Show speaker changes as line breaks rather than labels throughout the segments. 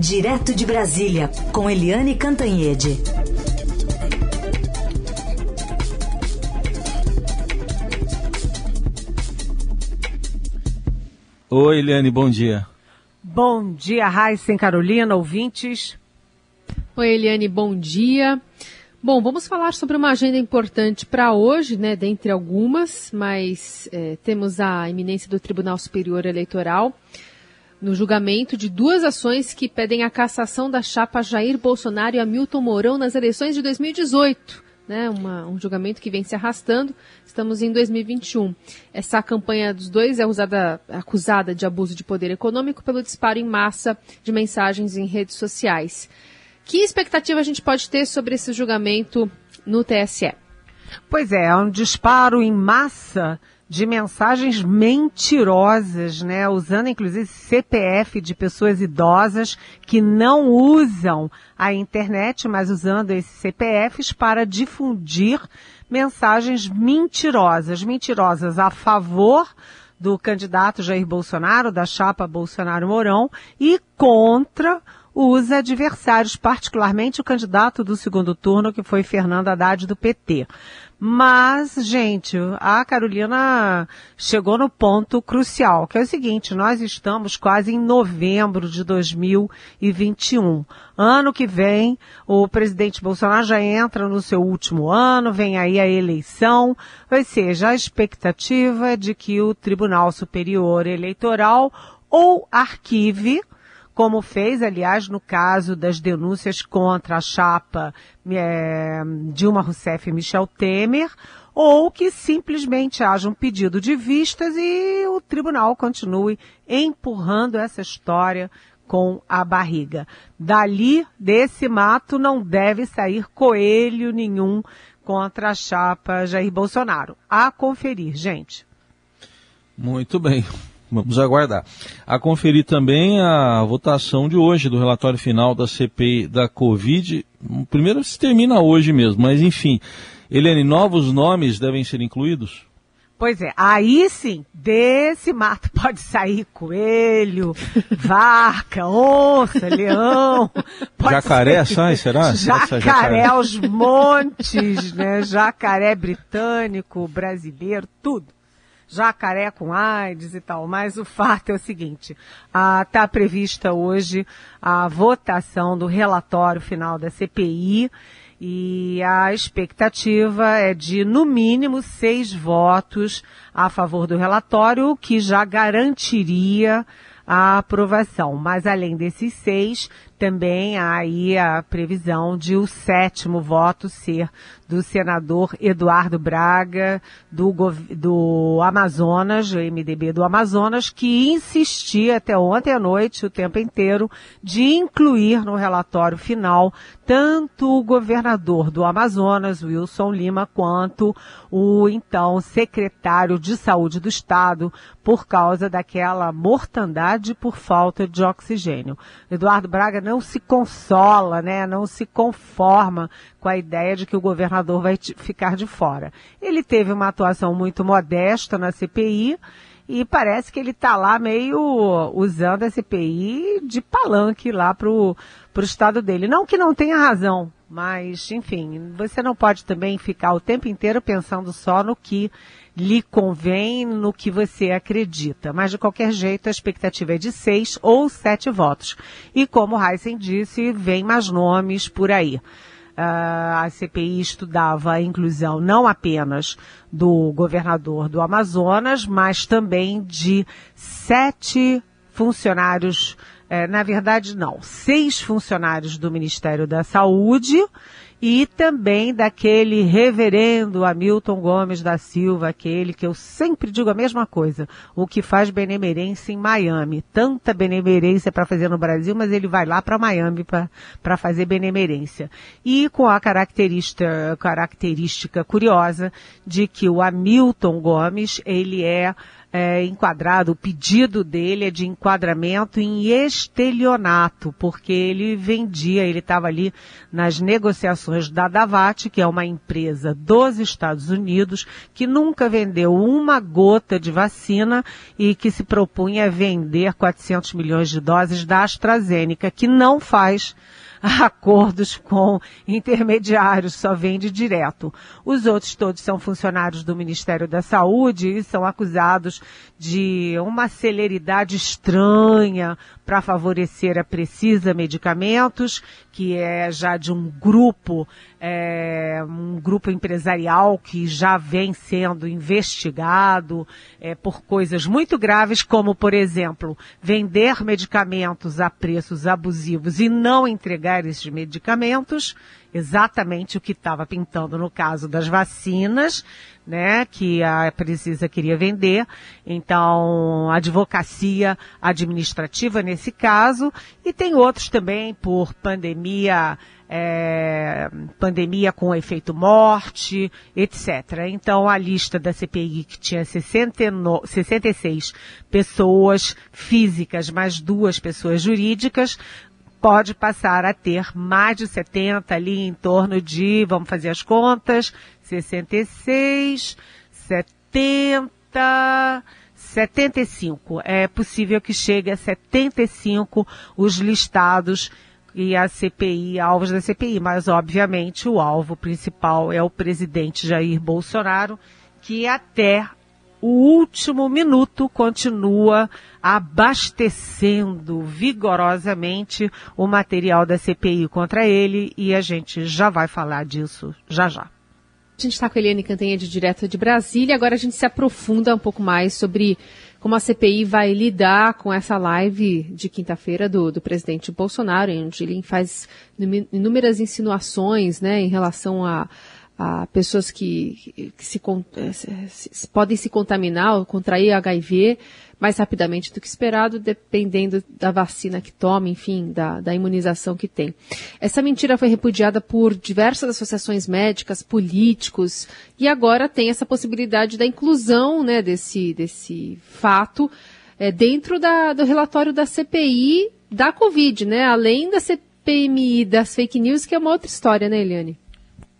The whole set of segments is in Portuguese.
Direto de Brasília, com Eliane Cantanhede.
Oi, Eliane, bom dia.
Bom dia, Raíssa Carolina, ouvintes.
Oi, Eliane, bom dia. Bom, vamos falar sobre uma agenda importante para hoje, né, dentre algumas, mas é, temos a iminência do Tribunal Superior Eleitoral no julgamento de duas ações que pedem a cassação da chapa Jair Bolsonaro e Hamilton Mourão nas eleições de 2018. Né, uma, um julgamento que vem se arrastando. Estamos em 2021. Essa campanha dos dois é usada, acusada de abuso de poder econômico pelo disparo em massa de mensagens em redes sociais. Que expectativa a gente pode ter sobre esse julgamento no TSE?
Pois é, é um disparo em massa de mensagens mentirosas, né? Usando inclusive CPF de pessoas idosas que não usam a internet, mas usando esses CPFs para difundir mensagens mentirosas, mentirosas a favor do candidato Jair Bolsonaro, da chapa Bolsonaro Mourão, e contra os adversários, particularmente o candidato do segundo turno, que foi Fernando Haddad do PT. Mas, gente, a Carolina chegou no ponto crucial, que é o seguinte, nós estamos quase em novembro de 2021. Ano que vem, o presidente Bolsonaro já entra no seu último ano, vem aí a eleição, ou seja, a expectativa de que o Tribunal Superior Eleitoral ou arquive como fez, aliás, no caso das denúncias contra a chapa é, Dilma Rousseff e Michel Temer, ou que simplesmente haja um pedido de vistas e o tribunal continue empurrando essa história com a barriga. Dali, desse mato, não deve sair coelho nenhum contra a chapa Jair Bolsonaro. A conferir, gente.
Muito bem. Vamos aguardar. A conferir também a votação de hoje do relatório final da CPI da Covid. Primeiro se termina hoje mesmo, mas enfim. Helene, novos nomes devem ser incluídos?
Pois é, aí sim, desse mato pode sair coelho, vaca, onça, leão.
jacaré ser... sai, será?
Jacaré, jacaré aos montes, né? Jacaré britânico, brasileiro, tudo jacaré com AIDS e tal, mas o fato é o seguinte, está prevista hoje a votação do relatório final da CPI e a expectativa é de, no mínimo, seis votos a favor do relatório, o que já garantiria a aprovação. Mas além desses seis, também há aí a previsão de o sétimo voto ser do senador Eduardo Braga, do, do Amazonas, o MDB do Amazonas, que insistia até ontem à noite, o tempo inteiro, de incluir no relatório final tanto o governador do Amazonas, Wilson Lima, quanto o então secretário de saúde do estado, por causa daquela mortandade por falta de oxigênio. Eduardo Braga não se consola, né, não se conforma com a ideia de que o governador vai ficar de fora. Ele teve uma atuação muito modesta na CPI e parece que ele está lá meio usando a CPI de palanque lá para o estado dele. Não que não tenha razão, mas, enfim, você não pode também ficar o tempo inteiro pensando só no que lhe convém, no que você acredita. Mas, de qualquer jeito, a expectativa é de seis ou sete votos. E, como Heisen disse, vem mais nomes por aí. A CPI estudava a inclusão não apenas do governador do Amazonas, mas também de sete funcionários, eh, na verdade não, seis funcionários do Ministério da Saúde e também daquele reverendo Hamilton Gomes da Silva, aquele que eu sempre digo a mesma coisa, o que faz benemerência em Miami. Tanta benemerência para fazer no Brasil, mas ele vai lá para Miami para fazer benemerência. E com a característica, característica curiosa de que o Hamilton Gomes, ele é é, enquadrado, o pedido dele é de enquadramento em estelionato, porque ele vendia, ele estava ali nas negociações da Davat, que é uma empresa dos Estados Unidos, que nunca vendeu uma gota de vacina e que se propunha a vender 400 milhões de doses da AstraZeneca, que não faz acordos com intermediários, só vende direto. Os outros todos são funcionários do Ministério da Saúde e são acusados de uma celeridade estranha para favorecer a Precisa Medicamentos, que é já de um grupo, é, um grupo empresarial que já vem sendo investigado é, por coisas muito graves, como, por exemplo, vender medicamentos a preços abusivos e não entregar esses medicamentos, exatamente o que estava pintando no caso das vacinas, né, que a Precisa queria vender. Então, advocacia administrativa nesse caso, e tem outros também por pandemia, é, pandemia com efeito morte, etc. Então, a lista da CPI, que tinha 69, 66 pessoas físicas, mais duas pessoas jurídicas, pode passar a ter mais de 70 ali em torno de, vamos fazer as contas, 66, 70, 75. É possível que chegue a 75 os listados e a CPI, alvos da CPI, mas obviamente o alvo principal é o presidente Jair Bolsonaro, que até o último minuto continua abastecendo vigorosamente o material da CPI contra ele e a gente já vai falar disso já já.
A gente está com a Eliane Cantanhede, direto de Brasília. Agora a gente se aprofunda um pouco mais sobre como a CPI vai lidar com essa live de quinta-feira do, do, presidente Bolsonaro, onde ele faz inúmeras insinuações né, em relação a a pessoas que, que se, eh, se, podem se contaminar ou contrair HIV mais rapidamente do que esperado, dependendo da vacina que toma, enfim, da, da imunização que tem. Essa mentira foi repudiada por diversas associações médicas, políticos, e agora tem essa possibilidade da inclusão né, desse, desse fato é, dentro da, do relatório da CPI da Covid, né? Além da CPMI das fake news, que é uma outra história, né, Eliane?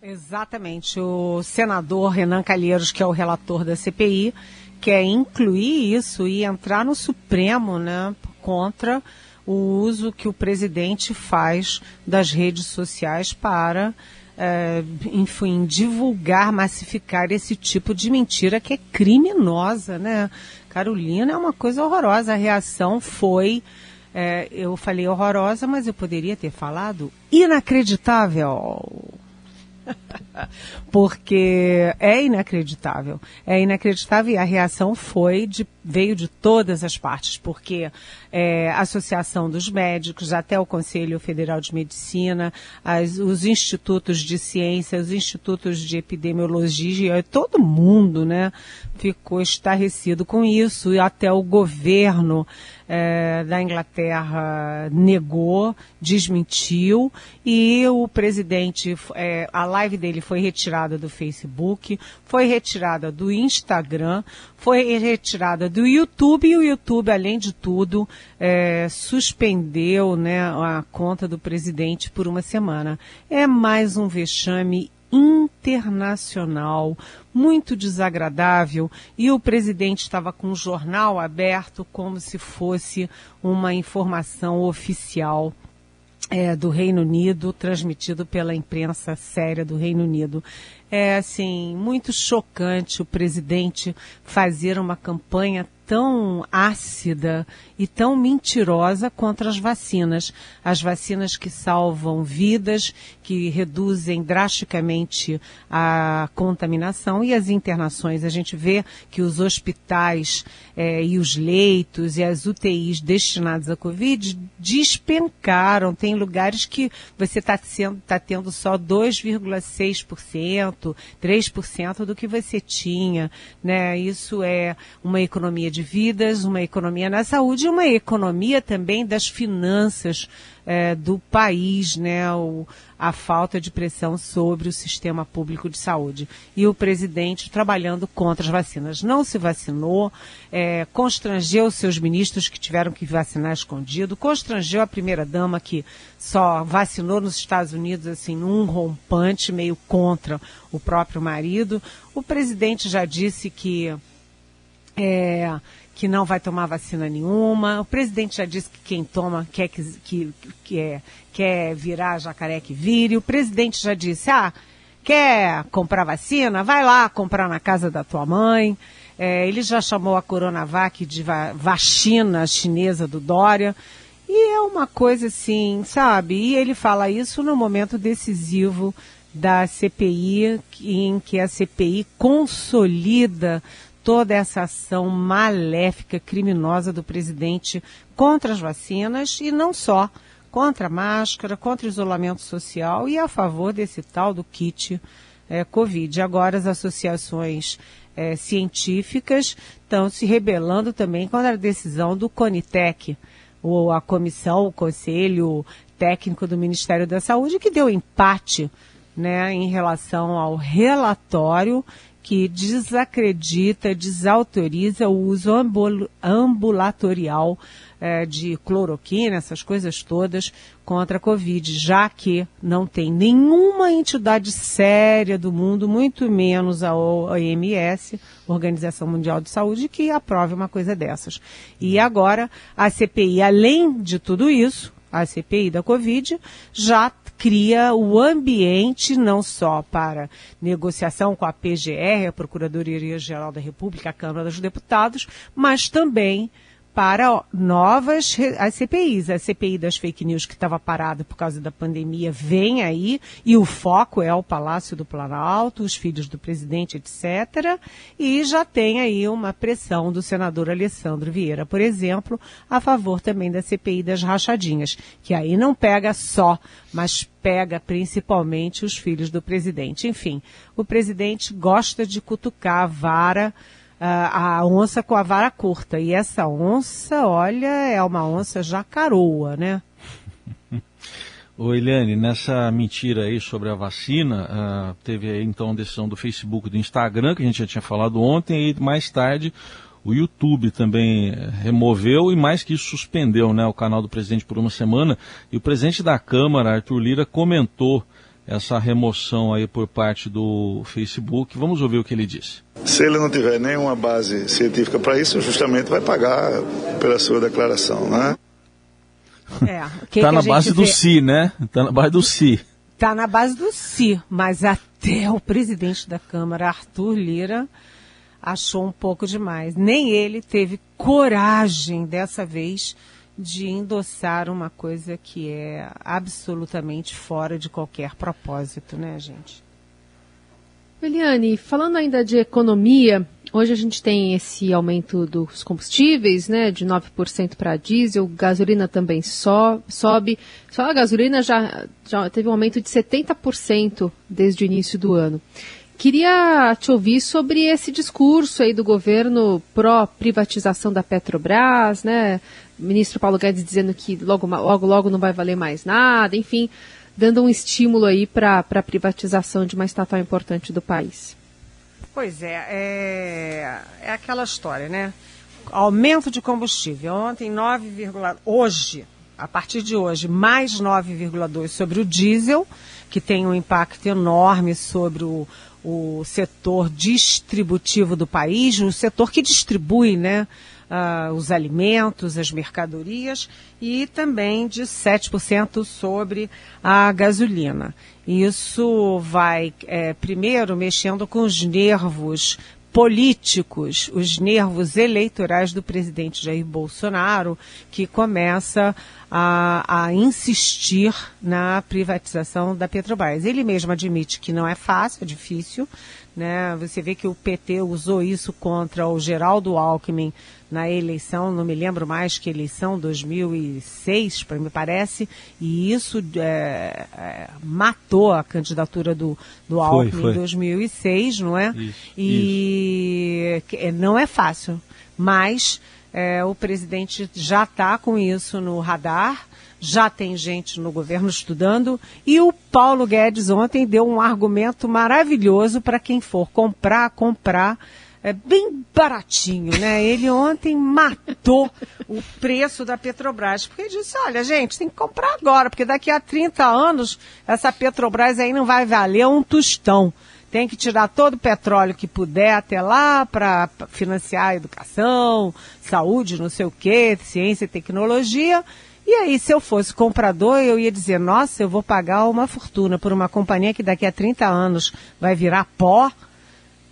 Exatamente. O senador Renan Calheiros, que é o relator da CPI, quer incluir isso e entrar no Supremo né, contra o uso que o presidente faz das redes sociais para, é, enfim, divulgar, massificar esse tipo de mentira que é criminosa, né? Carolina é uma coisa horrorosa. A reação foi, é, eu falei horrorosa, mas eu poderia ter falado inacreditável. Porque é inacreditável. É inacreditável e a reação foi de, veio de todas as partes, porque é, Associação dos Médicos, até o Conselho Federal de Medicina, as, os institutos de ciência, os institutos de epidemiologia, todo mundo, né, ficou estarrecido com isso e até o governo é, da Inglaterra negou, desmentiu e o presidente, é, a live dele foi retirada do Facebook, foi retirada do Instagram, foi retirada do YouTube e o YouTube, além de tudo, é, suspendeu né, a conta do presidente por uma semana. É mais um vexame internacional, muito desagradável, e o presidente estava com o jornal aberto como se fosse uma informação oficial é, do Reino Unido, transmitido pela imprensa séria do Reino Unido. É assim, muito chocante o presidente fazer uma campanha tão ácida e tão mentirosa contra as vacinas. As vacinas que salvam vidas, que reduzem drasticamente a contaminação e as internações. A gente vê que os hospitais eh, e os leitos e as UTIs destinados à Covid despencaram. Tem lugares que você está tá tendo só 2,6%, 2%, 3% do que você tinha, né? Isso é uma economia de vidas, uma economia na saúde e uma economia também das finanças é, do país, né, o, a falta de pressão sobre o sistema público de saúde. E o presidente trabalhando contra as vacinas. Não se vacinou, é, constrangeu seus ministros que tiveram que vacinar escondido, constrangeu a primeira-dama que só vacinou nos Estados Unidos, assim, num rompante, meio contra o próprio marido. O presidente já disse que. É, que não vai tomar vacina nenhuma. O presidente já disse que quem toma quer, que, que, que é, quer virar jacaré que vire. O presidente já disse, ah, quer comprar vacina? Vai lá comprar na casa da tua mãe. É, ele já chamou a Coronavac de va vacina chinesa do Dória. E é uma coisa assim, sabe? E ele fala isso no momento decisivo da CPI, em que a CPI consolida toda essa ação maléfica, criminosa do presidente contra as vacinas e não só, contra a máscara, contra o isolamento social e a favor desse tal do kit é, Covid. Agora as associações é, científicas estão se rebelando também contra a decisão do CONITEC, ou a comissão, o conselho técnico do Ministério da Saúde, que deu empate né, em relação ao relatório que desacredita, desautoriza o uso ambul ambulatorial é, de cloroquina, essas coisas todas, contra a Covid, já que não tem nenhuma entidade séria do mundo, muito menos a OMS, Organização Mundial de Saúde, que aprove uma coisa dessas. E agora, a CPI, além de tudo isso, a CPI da Covid, já cria o ambiente não só para negociação com a PGR, a Procuradoria-Geral da República, a Câmara dos Deputados, mas também para novas as CPIs. A CPI das fake news que estava parada por causa da pandemia vem aí e o foco é o Palácio do Planalto, os filhos do presidente, etc. E já tem aí uma pressão do senador Alessandro Vieira, por exemplo, a favor também da CPI das rachadinhas, que aí não pega só, mas pega principalmente os filhos do presidente. Enfim, o presidente gosta de cutucar a vara a onça com a vara curta. E essa onça, olha, é uma onça jacaroa, né?
Ô Eliane, nessa mentira aí sobre a vacina, uh, teve aí então a decisão do Facebook e do Instagram, que a gente já tinha falado ontem, e mais tarde o YouTube também eh, removeu e mais que isso suspendeu né, o canal do presidente por uma semana. E o presidente da Câmara, Arthur Lira, comentou essa remoção aí por parte do Facebook. Vamos ouvir o que ele disse.
Se ele não tiver nenhuma base científica para isso, justamente vai pagar pela sua declaração, né?
É, tá que na base do si, né? Tá na base do si.
Tá na base do si, mas até o presidente da Câmara, Arthur Lira, achou um pouco demais. Nem ele teve coragem dessa vez de endossar uma coisa que é absolutamente fora de qualquer propósito, né, gente?
Eliane, falando ainda de economia, hoje a gente tem esse aumento dos combustíveis, né, de 9% para diesel, gasolina também so, sobe. Só a gasolina já, já teve um aumento de 70% desde o início do ano. Queria te ouvir sobre esse discurso aí do governo pró-privatização da Petrobras, né? Ministro Paulo Guedes dizendo que logo, logo, logo não vai valer mais nada, enfim, dando um estímulo aí para a privatização de uma estatal importante do país.
Pois é, é, é aquela história, né? Aumento de combustível. Ontem 9, hoje, a partir de hoje, mais 9,2 sobre o diesel, que tem um impacto enorme sobre o o setor distributivo do país, o setor que distribui né, uh, os alimentos, as mercadorias, e também de 7% sobre a gasolina. Isso vai, é, primeiro, mexendo com os nervos políticos, os nervos eleitorais do presidente Jair Bolsonaro, que começa a, a, insistir na privatização da Petrobras. Ele mesmo admite que não é fácil, é difícil, Né? Você vê que o PT usou isso contra o Geraldo Alckmin na eleição, não me lembro mais que eleição, 2006, me parece, e isso é, é, matou a candidatura do, do Alckmin foi, foi. em 2006, não é? Isso, e isso. É, não é fácil, mas é, o presidente já está com isso no radar, já tem gente no governo estudando e o Paulo Guedes ontem deu um argumento maravilhoso para quem for comprar, comprar é bem baratinho, né? Ele ontem matou o preço da Petrobras, porque ele disse, olha, gente, tem que comprar agora, porque daqui a 30 anos essa Petrobras aí não vai valer um tostão. Tem que tirar todo o petróleo que puder até lá para financiar a educação, saúde, não sei o quê, ciência e tecnologia. E aí, se eu fosse comprador, eu ia dizer, nossa, eu vou pagar uma fortuna por uma companhia que daqui a 30 anos vai virar pó.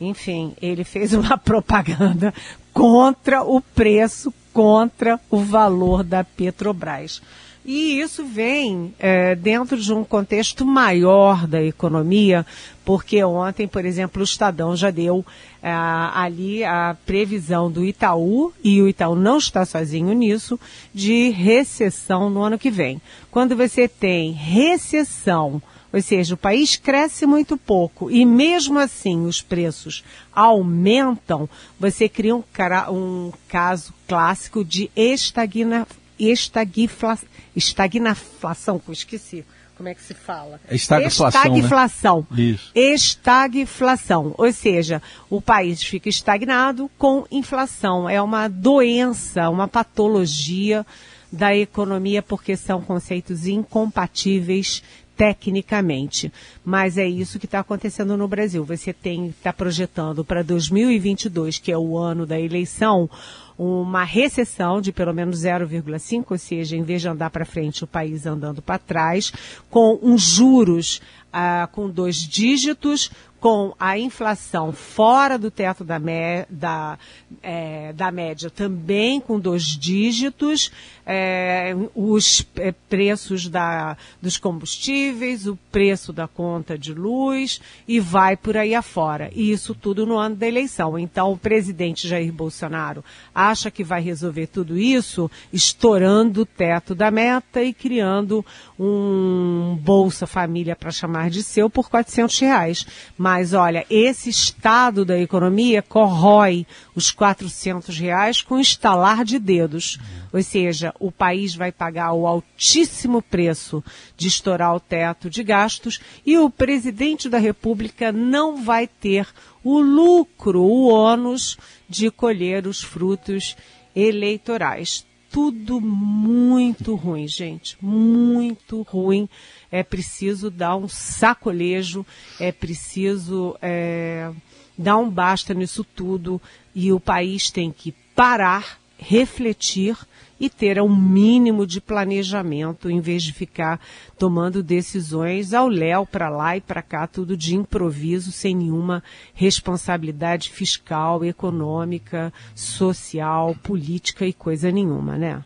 Enfim, ele fez uma propaganda contra o preço, contra o valor da Petrobras. E isso vem é, dentro de um contexto maior da economia, porque ontem, por exemplo, o Estadão já deu é, ali a previsão do Itaú, e o Itaú não está sozinho nisso, de recessão no ano que vem. Quando você tem recessão, ou seja, o país cresce muito pouco e mesmo assim os preços aumentam, você cria um, um caso clássico de estagna, estagflação estagnação, esqueci como é que se fala?
Estagflação.
Estagflação.
Né? Isso.
Estagflação. Ou seja, o país fica estagnado com inflação. É uma doença, uma patologia da economia, porque são conceitos incompatíveis tecnicamente. Mas é isso que está acontecendo no Brasil. Você tem está projetando para 2022, que é o ano da eleição, uma recessão de pelo menos 0,5, ou seja, em vez de andar para frente, o país andando para trás, com uns juros ah, com dois dígitos, com a inflação fora do teto da, da, é, da média também com dois dígitos, é, os é, preços da, dos combustíveis, o preço da conta de luz e vai por aí afora. E isso tudo no ano da eleição. Então o presidente Jair Bolsonaro acha que vai resolver tudo isso estourando o teto da meta e criando um Bolsa Família para chamar de seu por 400 reais. Mas olha, esse estado da economia corrói os 400 reais com estalar de dedos. Ou seja, o país vai pagar o altíssimo preço de estourar o teto de gastos e o presidente da República não vai ter o lucro, o ônus de colher os frutos eleitorais tudo muito ruim, gente. Muito ruim. É preciso dar um sacolejo, é preciso é, dar um basta nisso tudo. E o país tem que parar, refletir e ter um mínimo de planejamento em vez de ficar tomando decisões ao léu para lá e para cá, tudo de improviso, sem nenhuma responsabilidade fiscal, econômica, social, política e coisa nenhuma, né?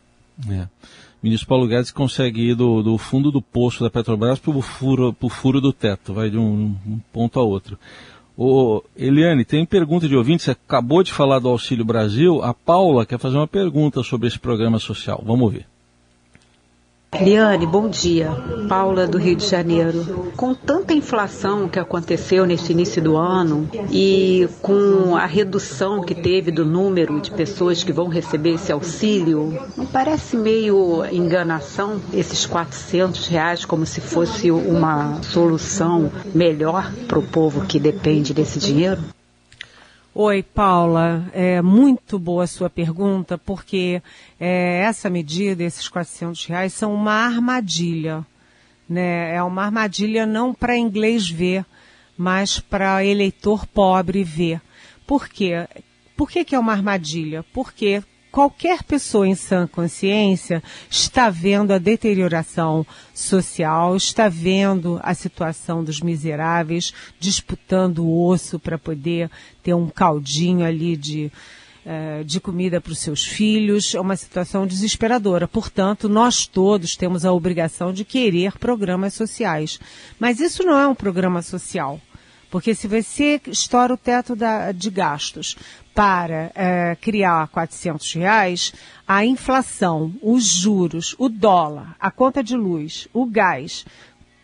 É. Ministro Paulo Guedes consegue ir do, do fundo do poço da Petrobras para o furo, furo do teto, vai de um, um ponto a outro. Ô, Eliane, tem pergunta de ouvinte, você acabou de falar do Auxílio Brasil, a Paula quer fazer uma pergunta sobre esse programa social. Vamos ver.
Eliane, bom dia. Paula do Rio de Janeiro. Com tanta inflação que aconteceu nesse início do ano e com a redução que teve do número de pessoas que vão receber esse auxílio, não parece meio enganação esses 400 reais como se fosse uma solução melhor para o povo que depende desse dinheiro?
Oi, Paula. É muito boa a sua pergunta, porque é, essa medida, esses 400 reais, são uma armadilha. Né? É uma armadilha não para inglês ver, mas para eleitor pobre ver. Por quê? Por que, que é uma armadilha? Porque qualquer pessoa em sã consciência está vendo a deterioração social, está vendo a situação dos miseráveis disputando o osso para poder ter um caldinho ali de, eh, de comida para os seus filhos. É uma situação desesperadora. Portanto, nós todos temos a obrigação de querer programas sociais. Mas isso não é um programa social Porque se você estoura o teto da, de gastos para é, criar 400 reais, a inflação, os juros, o dólar, a conta de luz, o gás,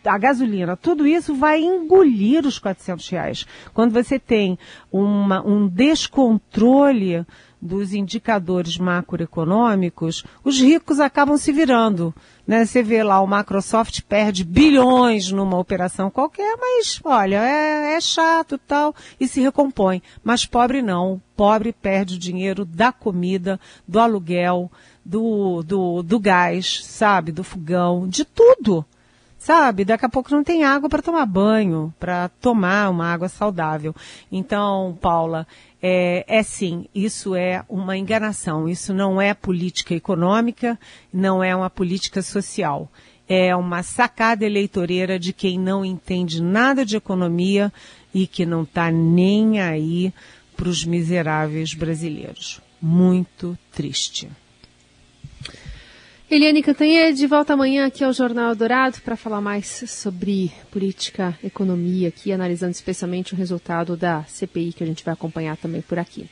a gasolina, tudo isso vai engolir os 400 reais. Quando você tem uma, um descontrole dos indicadores macroeconômicos, os ricos acabam se virando. Né? Você vê lá, o Microsoft perde bilhões numa operação qualquer, mas olha, é, é chato tal, e se recompõe. Mas pobre não. Pobre perde o dinheiro da comida, do aluguel, do, do, do gás, sabe, do fogão, de tudo sabe? Daqui a pouco não tem água para tomar banho, para tomar uma água saudável. Então, Paula, é, é sim, isso é uma enganação. Isso não é política econômica, não é uma política social. É uma sacada eleitoreira de quem não entende nada de economia e que não está nem aí para os miseráveis brasileiros. Muito triste.
Eliane Cantanhede volta amanhã aqui ao Jornal Dourado para falar mais sobre política, economia, aqui analisando especialmente o resultado da CPI que a gente vai acompanhar também por aqui.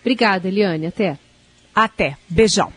Obrigada, Eliane. Até.
Até. Beijão.